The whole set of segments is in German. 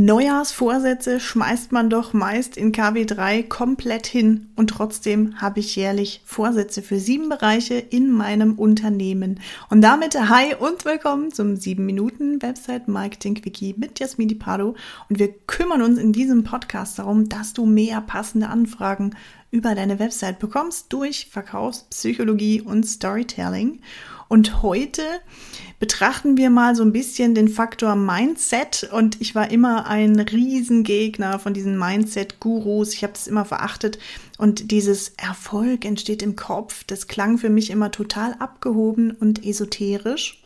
Neujahrsvorsätze schmeißt man doch meist in KW3 komplett hin und trotzdem habe ich jährlich Vorsätze für sieben Bereiche in meinem Unternehmen. Und damit hi und willkommen zum 7 Minuten Website Marketing Wiki mit Jasmini Pardo und wir kümmern uns in diesem Podcast darum, dass du mehr passende Anfragen über deine Website bekommst durch Verkaufspsychologie und Storytelling. Und heute betrachten wir mal so ein bisschen den Faktor Mindset. Und ich war immer ein Riesengegner von diesen Mindset-Gurus. Ich habe das immer verachtet. Und dieses Erfolg entsteht im Kopf, das klang für mich immer total abgehoben und esoterisch.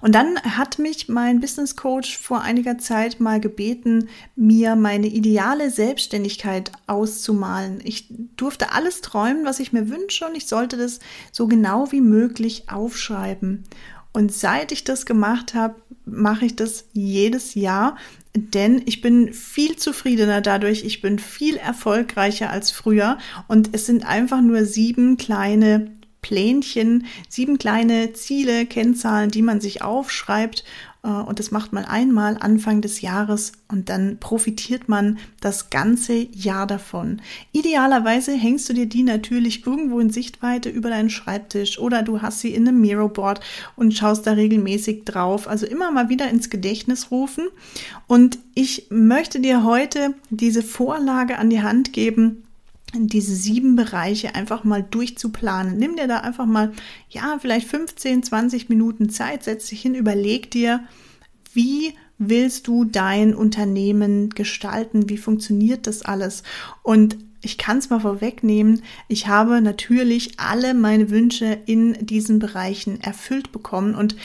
Und dann hat mich mein Business Coach vor einiger Zeit mal gebeten, mir meine ideale Selbstständigkeit auszumalen. Ich durfte alles träumen, was ich mir wünsche und ich sollte das so genau wie möglich aufschreiben. Und seit ich das gemacht habe, mache ich das jedes Jahr, denn ich bin viel zufriedener dadurch, ich bin viel erfolgreicher als früher und es sind einfach nur sieben kleine Plänchen, sieben kleine Ziele, Kennzahlen, die man sich aufschreibt. Äh, und das macht man einmal Anfang des Jahres und dann profitiert man das ganze Jahr davon. Idealerweise hängst du dir die natürlich irgendwo in Sichtweite über deinen Schreibtisch oder du hast sie in einem Miroboard und schaust da regelmäßig drauf. Also immer mal wieder ins Gedächtnis rufen. Und ich möchte dir heute diese Vorlage an die Hand geben, diese sieben Bereiche einfach mal durchzuplanen. Nimm dir da einfach mal, ja, vielleicht 15, 20 Minuten Zeit, setz dich hin, überleg dir, wie willst du dein Unternehmen gestalten? Wie funktioniert das alles? Und ich kann es mal vorwegnehmen, ich habe natürlich alle meine Wünsche in diesen Bereichen erfüllt bekommen. Und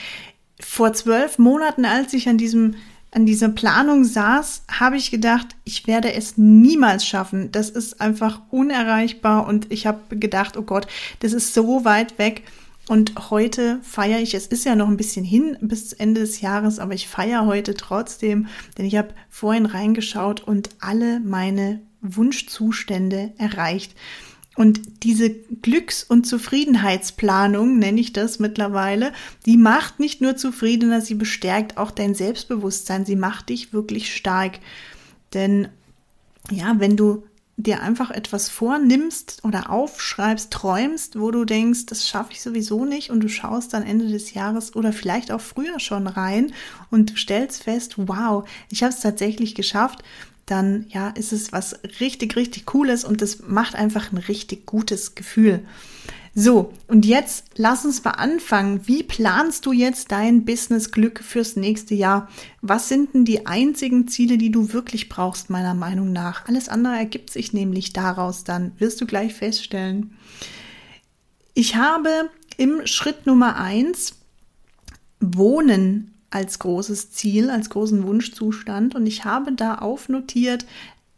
vor zwölf Monaten, als ich an diesem an dieser Planung saß, habe ich gedacht, ich werde es niemals schaffen. Das ist einfach unerreichbar und ich habe gedacht, oh Gott, das ist so weit weg. Und heute feiere ich, es ist ja noch ein bisschen hin bis Ende des Jahres, aber ich feiere heute trotzdem, denn ich habe vorhin reingeschaut und alle meine Wunschzustände erreicht. Und diese Glücks- und Zufriedenheitsplanung, nenne ich das mittlerweile, die macht nicht nur zufriedener, sie bestärkt auch dein Selbstbewusstsein, sie macht dich wirklich stark. Denn ja, wenn du dir einfach etwas vornimmst oder aufschreibst, träumst, wo du denkst, das schaffe ich sowieso nicht und du schaust dann Ende des Jahres oder vielleicht auch früher schon rein und stellst fest, wow, ich habe es tatsächlich geschafft, dann ja, ist es was richtig, richtig Cooles und es macht einfach ein richtig gutes Gefühl. So, und jetzt lass uns mal anfangen. Wie planst du jetzt dein Business-Glück fürs nächste Jahr? Was sind denn die einzigen Ziele, die du wirklich brauchst, meiner Meinung nach? Alles andere ergibt sich nämlich daraus dann, wirst du gleich feststellen. Ich habe im Schritt Nummer eins Wohnen als großes Ziel, als großen Wunschzustand. Und ich habe da aufnotiert,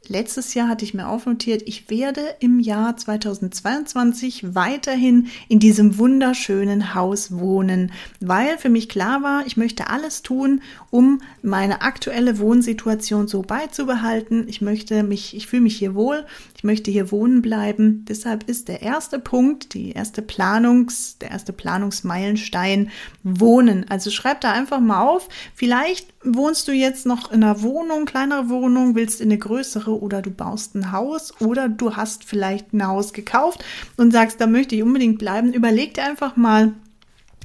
Letztes Jahr hatte ich mir aufnotiert, ich werde im Jahr 2022 weiterhin in diesem wunderschönen Haus wohnen, weil für mich klar war, ich möchte alles tun, um meine aktuelle Wohnsituation so beizubehalten. Ich möchte mich, ich fühle mich hier wohl, ich möchte hier wohnen bleiben. Deshalb ist der erste Punkt, die erste Planungs, der erste Planungsmeilenstein Wohnen. Also schreib da einfach mal auf. Vielleicht wohnst du jetzt noch in einer Wohnung, kleinere Wohnung, willst in eine größere oder du baust ein Haus oder du hast vielleicht ein Haus gekauft und sagst, da möchte ich unbedingt bleiben, überleg dir einfach mal,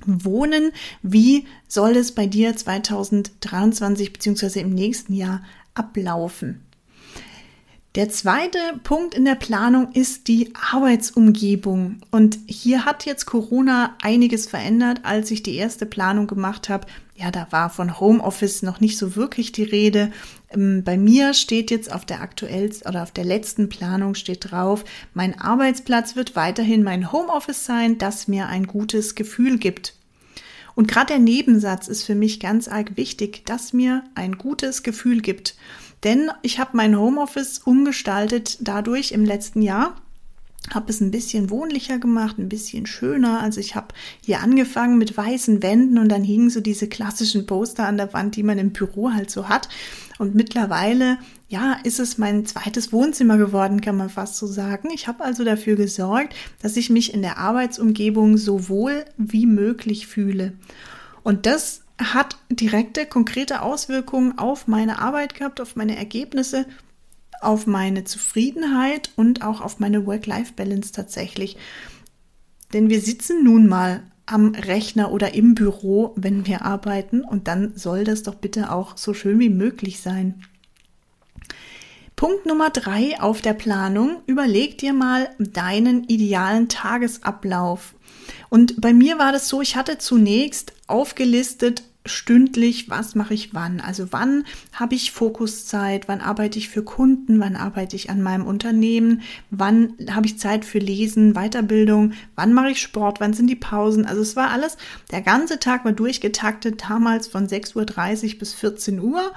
Wohnen, wie soll es bei dir 2023 bzw. im nächsten Jahr ablaufen? Der zweite Punkt in der Planung ist die Arbeitsumgebung. Und hier hat jetzt Corona einiges verändert. Als ich die erste Planung gemacht habe, ja, da war von Homeoffice noch nicht so wirklich die Rede. Ähm, bei mir steht jetzt auf der aktuellsten oder auf der letzten Planung steht drauf, mein Arbeitsplatz wird weiterhin mein Homeoffice sein, das mir ein gutes Gefühl gibt. Und gerade der Nebensatz ist für mich ganz arg wichtig, dass mir ein gutes Gefühl gibt. Denn ich habe mein Homeoffice umgestaltet dadurch im letzten Jahr habe es ein bisschen wohnlicher gemacht, ein bisschen schöner. Also ich habe hier angefangen mit weißen Wänden und dann hingen so diese klassischen Poster an der Wand, die man im Büro halt so hat. Und mittlerweile, ja, ist es mein zweites Wohnzimmer geworden, kann man fast so sagen. Ich habe also dafür gesorgt, dass ich mich in der Arbeitsumgebung so wohl wie möglich fühle. Und das hat direkte, konkrete Auswirkungen auf meine Arbeit gehabt, auf meine Ergebnisse, auf meine Zufriedenheit und auch auf meine Work-Life-Balance tatsächlich. Denn wir sitzen nun mal am Rechner oder im Büro, wenn wir arbeiten und dann soll das doch bitte auch so schön wie möglich sein. Punkt Nummer drei auf der Planung. Überleg dir mal deinen idealen Tagesablauf. Und bei mir war das so, ich hatte zunächst aufgelistet, stündlich, was mache ich wann. Also wann habe ich Fokuszeit, wann arbeite ich für Kunden, wann arbeite ich an meinem Unternehmen, wann habe ich Zeit für Lesen, Weiterbildung, wann mache ich Sport, wann sind die Pausen. Also es war alles, der ganze Tag war durchgetaktet, damals von 6.30 Uhr bis 14 Uhr.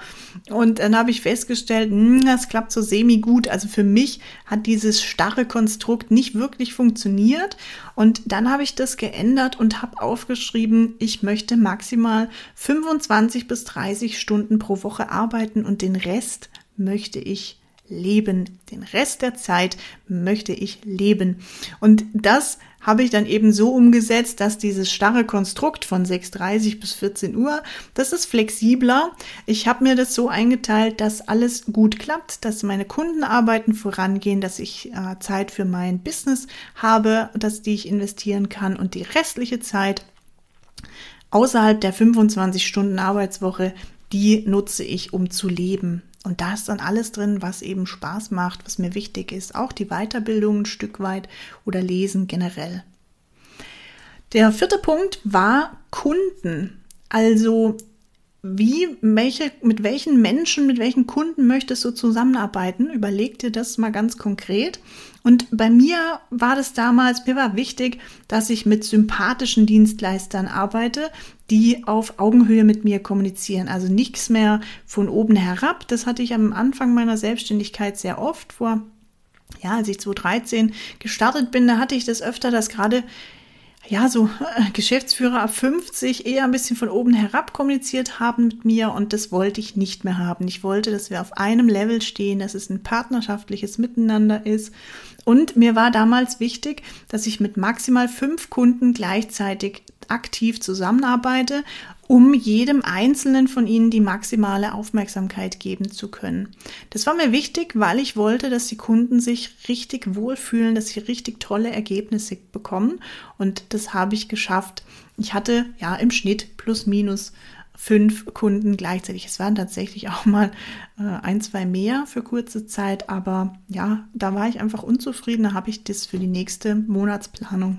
Und dann habe ich festgestellt, mh, hm, das klappt so semi gut. Also für mich hat dieses starre Konstrukt nicht wirklich funktioniert. Und dann habe ich das geändert und habe aufgeschrieben, ich möchte maximal 25 bis 30 Stunden pro Woche arbeiten und den Rest möchte ich leben. Den Rest der Zeit möchte ich leben. Und das habe ich dann eben so umgesetzt, dass dieses starre Konstrukt von 6.30 bis 14 Uhr, das ist flexibler. Ich habe mir das so eingeteilt, dass alles gut klappt, dass meine Kundenarbeiten vorangehen, dass ich äh, Zeit für mein Business habe, dass die ich investieren kann und die restliche Zeit außerhalb der 25 Stunden Arbeitswoche, die nutze ich, um zu leben. Und da ist dann alles drin, was eben Spaß macht, was mir wichtig ist. Auch die Weiterbildung ein Stück weit oder Lesen generell. Der vierte Punkt war Kunden. Also wie, welche, mit welchen Menschen, mit welchen Kunden möchtest du zusammenarbeiten? Überleg dir das mal ganz konkret. Und bei mir war das damals, mir war wichtig, dass ich mit sympathischen Dienstleistern arbeite, die auf Augenhöhe mit mir kommunizieren. Also nichts mehr von oben herab. Das hatte ich am Anfang meiner Selbstständigkeit sehr oft vor. Ja, als ich 2013 gestartet bin, da hatte ich das öfter, dass gerade ja, so äh, Geschäftsführer ab 50 eher ein bisschen von oben herab kommuniziert haben mit mir und das wollte ich nicht mehr haben. Ich wollte, dass wir auf einem Level stehen, dass es ein partnerschaftliches Miteinander ist. Und mir war damals wichtig, dass ich mit maximal fünf Kunden gleichzeitig aktiv zusammenarbeite um jedem einzelnen von ihnen die maximale Aufmerksamkeit geben zu können. Das war mir wichtig, weil ich wollte, dass die Kunden sich richtig wohlfühlen, dass sie richtig tolle Ergebnisse bekommen und das habe ich geschafft. Ich hatte ja im Schnitt plus minus fünf Kunden gleichzeitig. Es waren tatsächlich auch mal äh, ein, zwei mehr für kurze Zeit, aber ja, da war ich einfach unzufrieden. Da habe ich das für die nächste Monatsplanung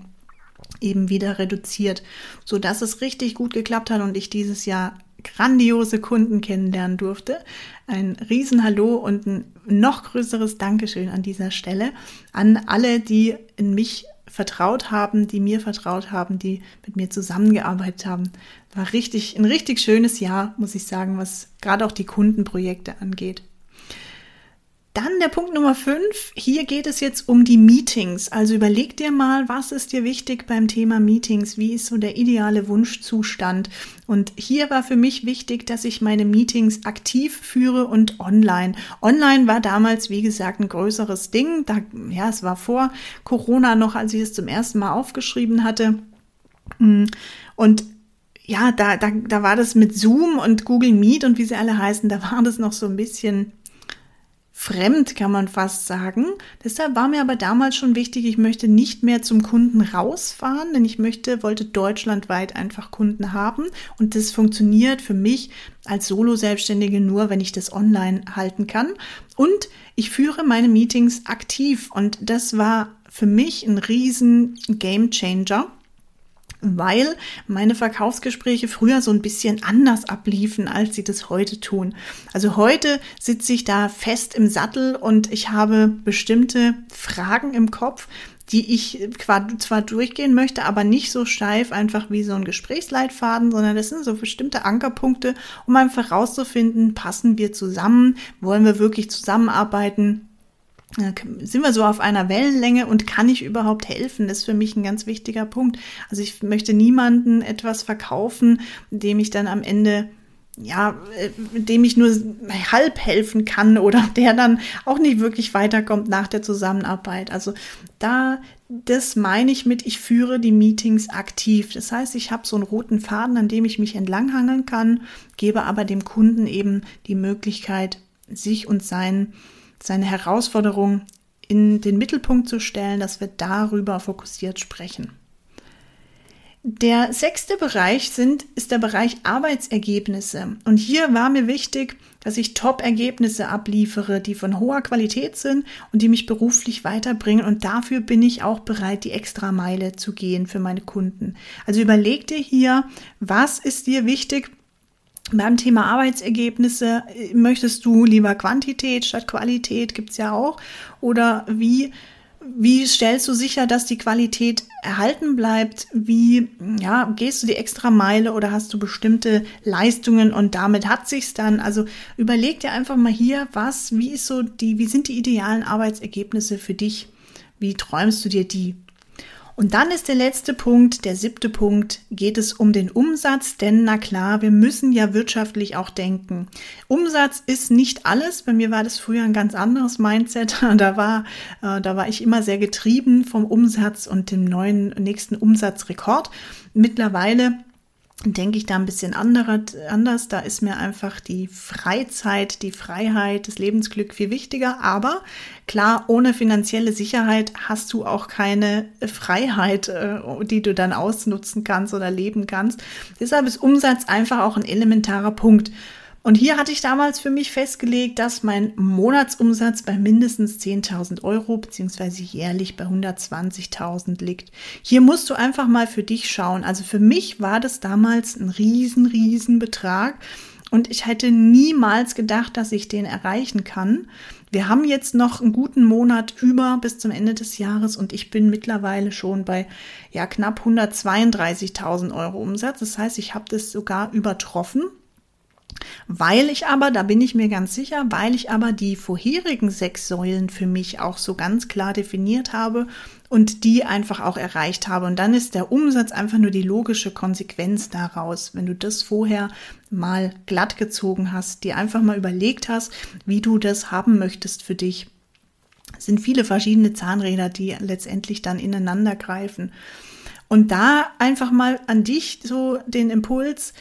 eben wieder reduziert, so dass es richtig gut geklappt hat und ich dieses Jahr grandiose Kunden kennenlernen durfte. Ein Riesenhallo und ein noch größeres Dankeschön an dieser Stelle an alle, die in mich vertraut haben, die mir vertraut haben, die mit mir zusammengearbeitet haben. War richtig, ein richtig schönes Jahr, muss ich sagen, was gerade auch die Kundenprojekte angeht. Dann der Punkt Nummer 5. Hier geht es jetzt um die Meetings. Also überleg dir mal, was ist dir wichtig beim Thema Meetings? Wie ist so der ideale Wunschzustand? Und hier war für mich wichtig, dass ich meine Meetings aktiv führe und online. Online war damals, wie gesagt, ein größeres Ding. Da, ja, es war vor Corona noch, als ich es zum ersten Mal aufgeschrieben hatte. Und ja, da, da, da war das mit Zoom und Google Meet und wie sie alle heißen, da war das noch so ein bisschen fremd, kann man fast sagen. Deshalb war mir aber damals schon wichtig, ich möchte nicht mehr zum Kunden rausfahren, denn ich möchte, wollte deutschlandweit einfach Kunden haben. Und das funktioniert für mich als Solo-Selbstständige nur, wenn ich das online halten kann. Und ich führe meine Meetings aktiv und das war für mich ein riesen Game Changer weil meine Verkaufsgespräche früher so ein bisschen anders abliefen, als sie das heute tun. Also heute sitze ich da fest im Sattel und ich habe bestimmte Fragen im Kopf, die ich zwar durchgehen möchte, aber nicht so steif einfach wie so ein Gesprächsleitfaden, sondern das sind so bestimmte Ankerpunkte, um einfach herauszufinden, passen wir zusammen, wollen wir wirklich zusammenarbeiten, sind wir so auf einer Wellenlänge und kann ich überhaupt helfen? Das ist für mich ein ganz wichtiger Punkt. Also ich möchte niemanden etwas verkaufen, dem ich dann am Ende ja, äh, dem ich nur halb helfen kann oder der dann auch nicht wirklich weiterkommt nach der Zusammenarbeit. Also da, das meine ich mit, ich führe die Meetings aktiv. Das heißt, ich habe so einen roten Faden, an dem ich mich entlanghangeln kann, gebe aber dem Kunden eben die Möglichkeit, sich und sein, seine Herausforderung in den Mittelpunkt zu stellen, dass wir darüber fokussiert sprechen. Der sechste Bereich sind, ist der Bereich Arbeitsergebnisse. Und hier war mir wichtig, dass ich Top-Ergebnisse abliefere, die von hoher Qualität sind und die mich beruflich weiterbringen. Und dafür bin ich auch bereit, die extra Meile zu gehen für meine Kunden. Also überleg dir hier, was ist dir wichtig? Beim Thema Arbeitsergebnisse möchtest du lieber Quantität statt Qualität, gibt's ja auch. Oder wie wie stellst du sicher, dass die Qualität erhalten bleibt? Wie ja, gehst du die extra Meile oder hast du bestimmte Leistungen und damit hat sich's dann? Also überleg dir einfach mal hier, was, wie ist so die, wie sind die idealen Arbeitsergebnisse für dich? Wie träumst du dir die? Und dann ist der letzte Punkt, der siebte Punkt, geht es um den Umsatz, denn na klar, wir müssen ja wirtschaftlich auch denken. Umsatz ist nicht alles. Bei mir war das früher ein ganz anderes Mindset. Da war, äh, da war ich immer sehr getrieben vom Umsatz und dem neuen nächsten Umsatzrekord. Mittlerweile denke ich da ein bisschen anders. Da ist mir einfach die Freizeit, die Freiheit, das Lebensglück viel wichtiger. Aber klar, ohne finanzielle Sicherheit hast du auch keine Freiheit, äh, die du dann ausnutzen kannst oder leben kannst. Deshalb ist Umsatz einfach auch ein elementarer Punkt. Und hier hatte ich damals für mich festgelegt, dass mein Monatsumsatz bei mindestens 10.000 Euro beziehungsweise jährlich bei 120.000 liegt. Hier musst du einfach mal für dich schauen. Also für mich war das damals ein riesen, riesen Betrag und ich hätte niemals gedacht, dass ich den erreichen kann. Wir haben jetzt noch einen guten Monat über bis zum Ende des Jahres und ich bin mittlerweile schon bei ja knapp 132.000 Euro Umsatz. Das heißt, ich habe das sogar übertroffen weil ich aber, da bin ich mir ganz sicher, weil ich aber die vorherigen sechs Säulen für mich auch so ganz klar definiert habe und die einfach auch erreicht habe. Und dann ist der Umsatz einfach nur die logische Konsequenz daraus. Wenn du das vorher mal glatt gezogen hast, dir einfach mal überlegt hast, wie du das haben möchtest für dich. Es sind viele verschiedene Zahnräder, die letztendlich dann ineinander greifen. Und da einfach mal an dich so den Impuls,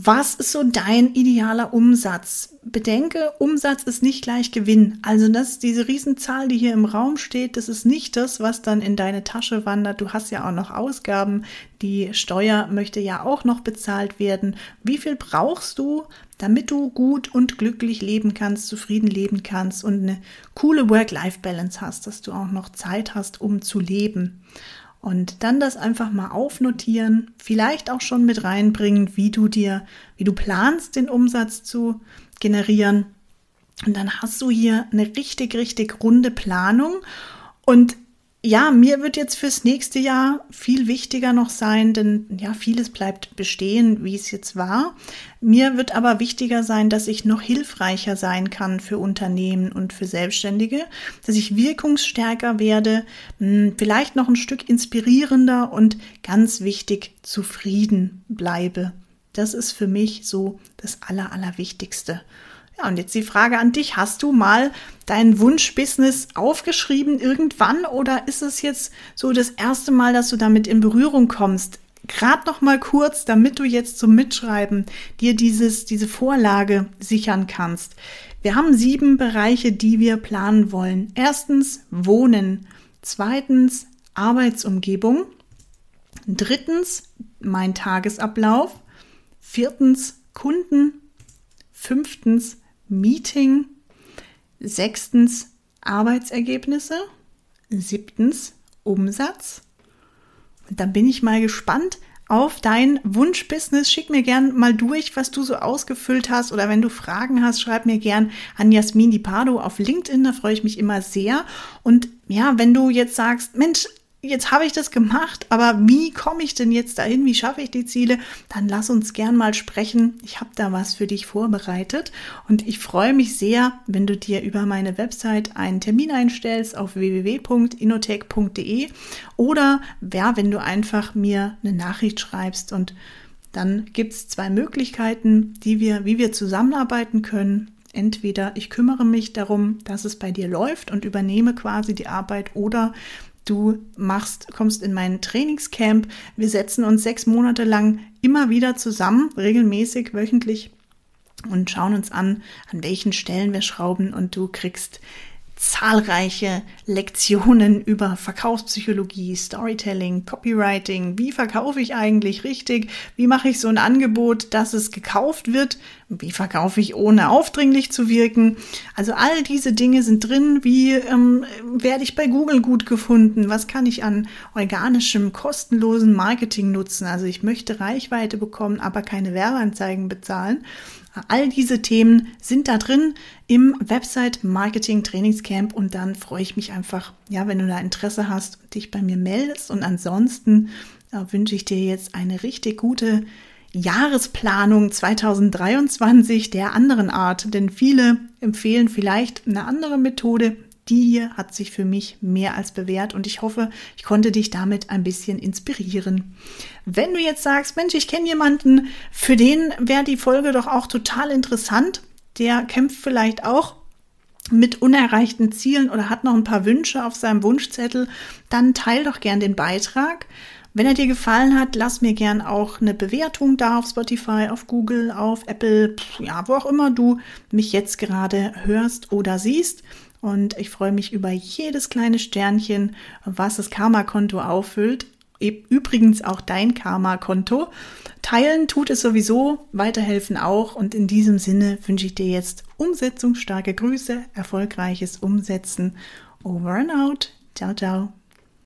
was ist so dein idealer Umsatz? Bedenke, Umsatz ist nicht gleich Gewinn. Also das, diese Riesenzahl, die hier im Raum steht, das ist nicht das, was dann in deine Tasche wandert. Du hast ja auch noch Ausgaben. Die Steuer möchte ja auch noch bezahlt werden. Wie viel brauchst du, damit du gut und glücklich leben kannst, zufrieden leben kannst und eine coole Work-Life-Balance hast, dass du auch noch Zeit hast, um zu leben? Und dann das einfach mal aufnotieren, vielleicht auch schon mit reinbringen, wie du dir, wie du planst, den Umsatz zu generieren. Und dann hast du hier eine richtig, richtig runde Planung. Und ja, mir wird jetzt fürs nächste Jahr viel wichtiger noch sein, denn ja, vieles bleibt bestehen, wie es jetzt war. Mir wird aber wichtiger sein, dass ich noch hilfreicher sein kann für Unternehmen und für Selbstständige, dass ich wirkungsstärker werde, hm, vielleicht noch ein Stück inspirierender und ganz wichtig zufrieden bleibe. Das ist für mich so das Aller, Allerwichtigste. Ja, und jetzt die Frage an dich. Hast du mal dein Wunschbusiness aufgeschrieben irgendwann oder ist es jetzt so das erste Mal, dass du damit in Berührung kommst? Gerade noch mal kurz, damit du jetzt zum Mitschreiben dir dieses, diese Vorlage sichern kannst. Wir haben sieben Bereiche, die wir planen wollen. Erstens Wohnen. Zweitens Arbeitsumgebung. Drittens mein Tagesablauf. Viertens Kunden. Fünftens Meeting. Sechstens Arbeitsergebnisse. Siebtens Umsatz. Und dann bin ich mal gespannt auf dein Wunschbusiness. Schick mir gern mal durch, was du so ausgefüllt hast. Oder wenn du Fragen hast, schreib mir gern an Jasmin Di Pardo auf LinkedIn. Da freue ich mich immer sehr. Und ja, wenn du jetzt sagst, Mensch, jetzt habe ich das gemacht, aber wie komme ich denn jetzt dahin? Wie schaffe ich die Ziele? Dann lass uns gern mal sprechen. Ich habe da was für dich vorbereitet und ich freue mich sehr, wenn du dir über meine Website einen Termin einstellst auf www.inotech.de oder ja, wenn du einfach mir eine Nachricht schreibst und dann gibt es zwei Möglichkeiten, die wir, wie wir zusammenarbeiten können. Entweder ich kümmere mich darum, dass es bei dir läuft und übernehme quasi die Arbeit oder du machst, kommst in mein Trainingscamp. Wir setzen uns sechs Monate lang immer wieder zusammen, regelmäßig, wöchentlich und schauen uns an, an welchen Stellen wir schrauben und du kriegst zahlreiche Lektionen über Verkaufspsychologie, Storytelling, Copywriting. Wie verkaufe ich eigentlich richtig? Wie mache ich so ein Angebot, dass es gekauft wird? Wie verkaufe ich ohne aufdringlich zu wirken? Also all diese Dinge sind drin. Wie ähm, werde ich bei Google gut gefunden? Was kann ich an organischem, kostenlosen Marketing nutzen? Also ich möchte Reichweite bekommen, aber keine Werbeanzeigen bezahlen. All diese Themen sind da drin im Website Marketing Trainingscamp und dann freue ich mich einfach, ja, wenn du da Interesse hast, dich bei mir meldest. Und ansonsten äh, wünsche ich dir jetzt eine richtig gute Jahresplanung 2023 der anderen Art, denn viele empfehlen vielleicht eine andere Methode, die hier hat sich für mich mehr als bewährt und ich hoffe, ich konnte dich damit ein bisschen inspirieren. Wenn du jetzt sagst, Mensch, ich kenne jemanden, für den wäre die Folge doch auch total interessant, der kämpft vielleicht auch mit unerreichten Zielen oder hat noch ein paar Wünsche auf seinem Wunschzettel, dann teil doch gern den Beitrag. Wenn er dir gefallen hat, lass mir gern auch eine Bewertung da auf Spotify, auf Google, auf Apple, ja, wo auch immer du mich jetzt gerade hörst oder siehst. Und ich freue mich über jedes kleine Sternchen, was das Karma-Konto auffüllt. Übrigens auch dein Karma-Konto. Teilen tut es sowieso, weiterhelfen auch. Und in diesem Sinne wünsche ich dir jetzt umsetzungsstarke Grüße, erfolgreiches Umsetzen. Over and out. Ciao, ciao.